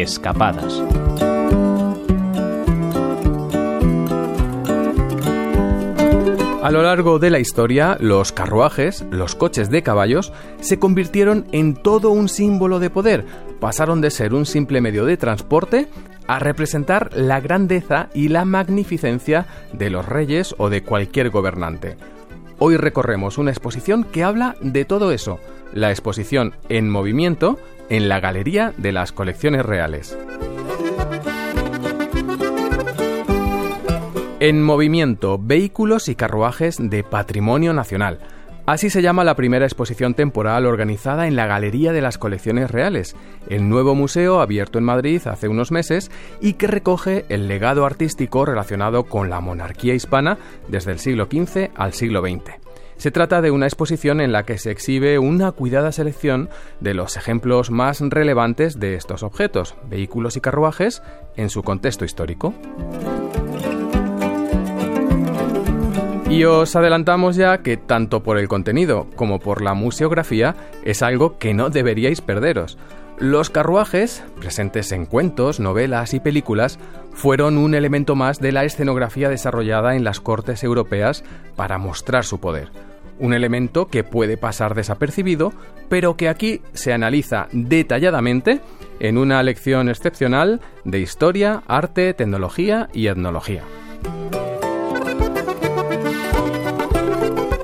Escapadas. A lo largo de la historia, los carruajes, los coches de caballos, se convirtieron en todo un símbolo de poder. Pasaron de ser un simple medio de transporte a representar la grandeza y la magnificencia de los reyes o de cualquier gobernante. Hoy recorremos una exposición que habla de todo eso, la exposición en movimiento en la Galería de las Colecciones Reales. En movimiento, vehículos y carruajes de patrimonio nacional. Así se llama la primera exposición temporal organizada en la Galería de las Colecciones Reales, el nuevo museo abierto en Madrid hace unos meses y que recoge el legado artístico relacionado con la monarquía hispana desde el siglo XV al siglo XX. Se trata de una exposición en la que se exhibe una cuidada selección de los ejemplos más relevantes de estos objetos, vehículos y carruajes, en su contexto histórico. Y os adelantamos ya que tanto por el contenido como por la museografía es algo que no deberíais perderos. Los carruajes, presentes en cuentos, novelas y películas, fueron un elemento más de la escenografía desarrollada en las cortes europeas para mostrar su poder. Un elemento que puede pasar desapercibido, pero que aquí se analiza detalladamente en una lección excepcional de historia, arte, tecnología y etnología.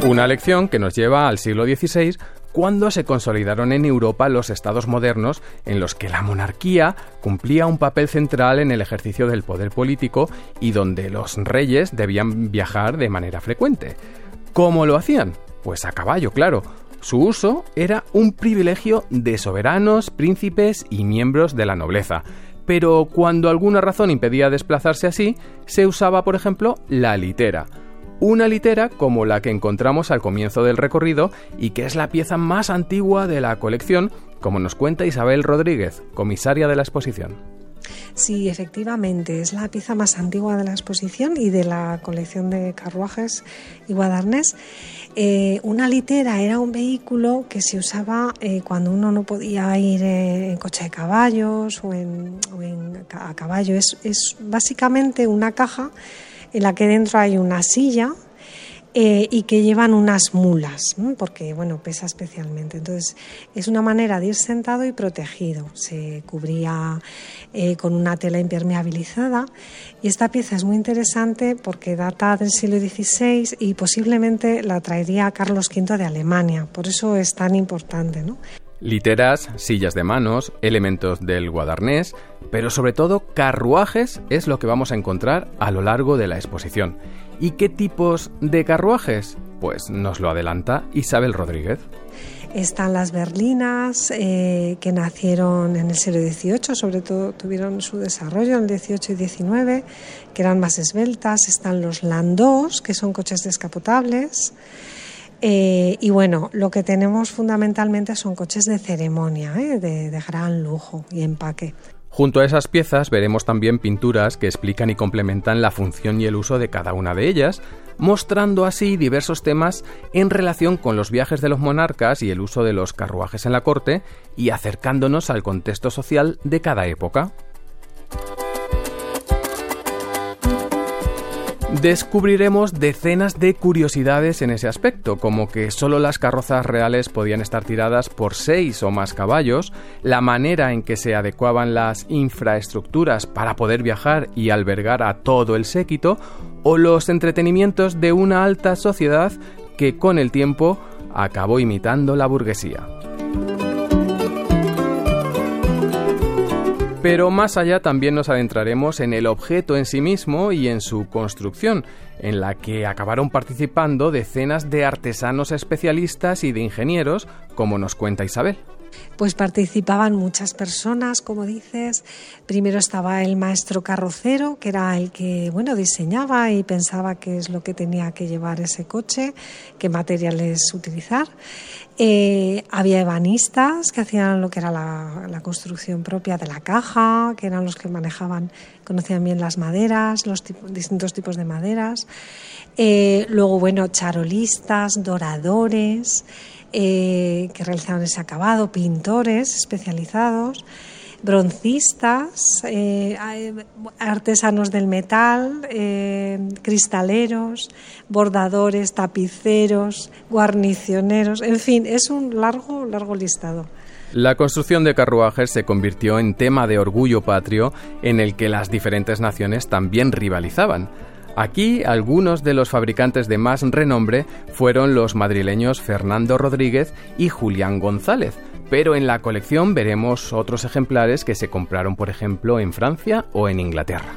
Una lección que nos lleva al siglo XVI, cuando se consolidaron en Europa los estados modernos en los que la monarquía cumplía un papel central en el ejercicio del poder político y donde los reyes debían viajar de manera frecuente. ¿Cómo lo hacían? Pues a caballo, claro. Su uso era un privilegio de soberanos, príncipes y miembros de la nobleza. Pero cuando alguna razón impedía desplazarse así, se usaba, por ejemplo, la litera una litera como la que encontramos al comienzo del recorrido y que es la pieza más antigua de la colección, como nos cuenta Isabel Rodríguez, comisaria de la exposición. Sí, efectivamente, es la pieza más antigua de la exposición y de la colección de carruajes y guadarnes. Eh, una litera era un vehículo que se usaba eh, cuando uno no podía ir eh, en coche de caballos o, en, a caballo. es básicamente una caja en la que dentro hay una silla eh, y que llevan unas mulas, porque bueno, pesa especialmente. Entonces, es una manera de ir sentado y protegido. Se cubría eh, con una tela impermeabilizada y esta pieza es muy interesante porque data del siglo XVI y posiblemente la traería Carlos V de Alemania. Por eso es tan importante, ¿no? Literas, sillas de manos, elementos del guadarnés, pero sobre todo carruajes es lo que vamos a encontrar a lo largo de la exposición. ¿Y qué tipos de carruajes? Pues nos lo adelanta Isabel Rodríguez. Están las berlinas, eh, que nacieron en el siglo XVIII, sobre todo tuvieron su desarrollo en el XVIII y XIX, que eran más esbeltas. Están los landós, que son coches descapotables. Eh, y bueno, lo que tenemos fundamentalmente son coches de ceremonia, ¿eh? de, de gran lujo y empaque. Junto a esas piezas veremos también pinturas que explican y complementan la función y el uso de cada una de ellas, mostrando así diversos temas en relación con los viajes de los monarcas y el uso de los carruajes en la corte, y acercándonos al contexto social de cada época. Descubriremos decenas de curiosidades en ese aspecto, como que solo las carrozas reales podían estar tiradas por seis o más caballos, la manera en que se adecuaban las infraestructuras para poder viajar y albergar a todo el séquito, o los entretenimientos de una alta sociedad que con el tiempo acabó imitando la burguesía. Pero más allá también nos adentraremos en el objeto en sí mismo y en su construcción, en la que acabaron participando decenas de artesanos especialistas y de ingenieros, como nos cuenta Isabel. Pues participaban muchas personas, como dices. Primero estaba el maestro carrocero, que era el que, bueno, diseñaba y pensaba qué es lo que tenía que llevar ese coche, qué materiales utilizar. Eh, había ebanistas que hacían lo que era la, construcción propia de la caja, que eran los que manejaban, conocían bien las maderas, los distintos tipos de maderas. Eh, luego, bueno, charolistas, doradores. Eh, que realizaban ese acabado, pintores especializados. broncistas, eh, artesanos del metal, eh, cristaleros, bordadores, tapiceros, guarnicioneros, en fin, es un largo, largo listado. La construcción de carruajes se convirtió en tema de orgullo patrio en el que las diferentes naciones también rivalizaban. Aquí algunos de los fabricantes de más renombre fueron los madrileños Fernando Rodríguez y Julián González, pero en la colección veremos otros ejemplares que se compraron, por ejemplo, en Francia o en Inglaterra.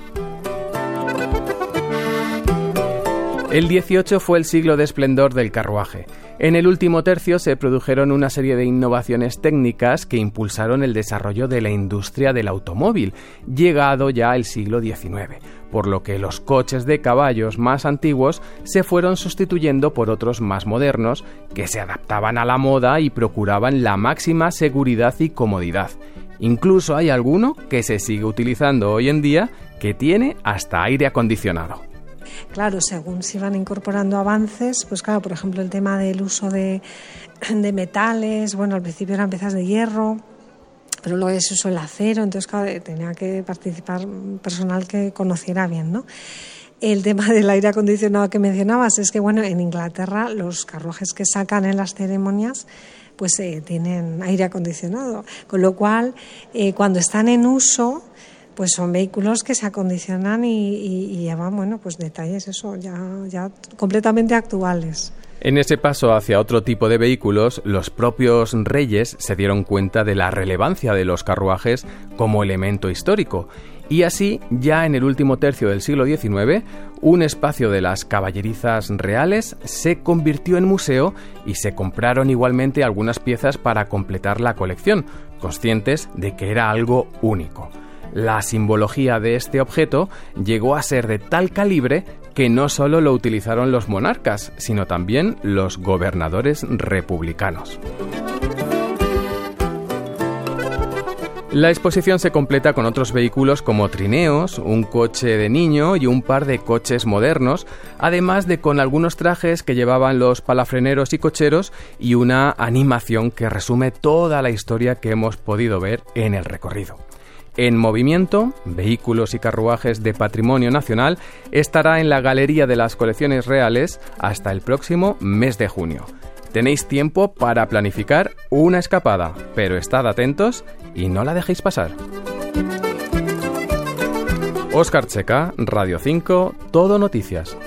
El 18 fue el siglo de esplendor del carruaje. En el último tercio se produjeron una serie de innovaciones técnicas que impulsaron el desarrollo de la industria del automóvil, llegado ya el siglo XIX, por lo que los coches de caballos más antiguos se fueron sustituyendo por otros más modernos que se adaptaban a la moda y procuraban la máxima seguridad y comodidad. Incluso hay alguno que se sigue utilizando hoy en día que tiene hasta aire acondicionado. Claro, según se iban incorporando avances, pues claro, por ejemplo, el tema del uso de, metales, bueno, al principio eran piezas de hierro, pero luego se usó el acero, entonces claro, tenía que participar personal que conociera bien, ¿no? El tema del aire acondicionado que mencionabas es que, bueno, en Inglaterra los carruajes que sacan en las ceremonias pues eh, tienen aire acondicionado, con lo cual eh, cuando están en uso pues son vehículos que se acondicionan y, llevan, bueno, pues detalles, eso, ya, ya completamente actuales. En ese paso hacia otro tipo de vehículos, los propios reyes se dieron cuenta de la relevancia de los carruajes como elemento histórico, y así, ya en el último tercio del siglo XIX, un espacio de las caballerizas reales se convirtió en museo y se compraron igualmente algunas piezas para completar la colección, conscientes de que era algo único. La simbología de este objeto llegó a ser de tal calibre que no solo lo utilizaron los monarcas, sino también los gobernadores republicanos. La exposición se completa con otros vehículos como trineos, un coche de niño y un par de coches modernos, además de con algunos trajes que llevaban los palafreneros y cocheros y una animación que resume toda la historia que hemos podido ver en el recorrido. En movimiento, vehículos y carruajes de patrimonio nacional, estará en la Galería de las Colecciones Reales hasta el próximo mes de junio. Tenéis tiempo para planificar una escapada, pero estad atentos y no la dejéis pasar. Oscar Checa, Radio 5, Todo Noticias.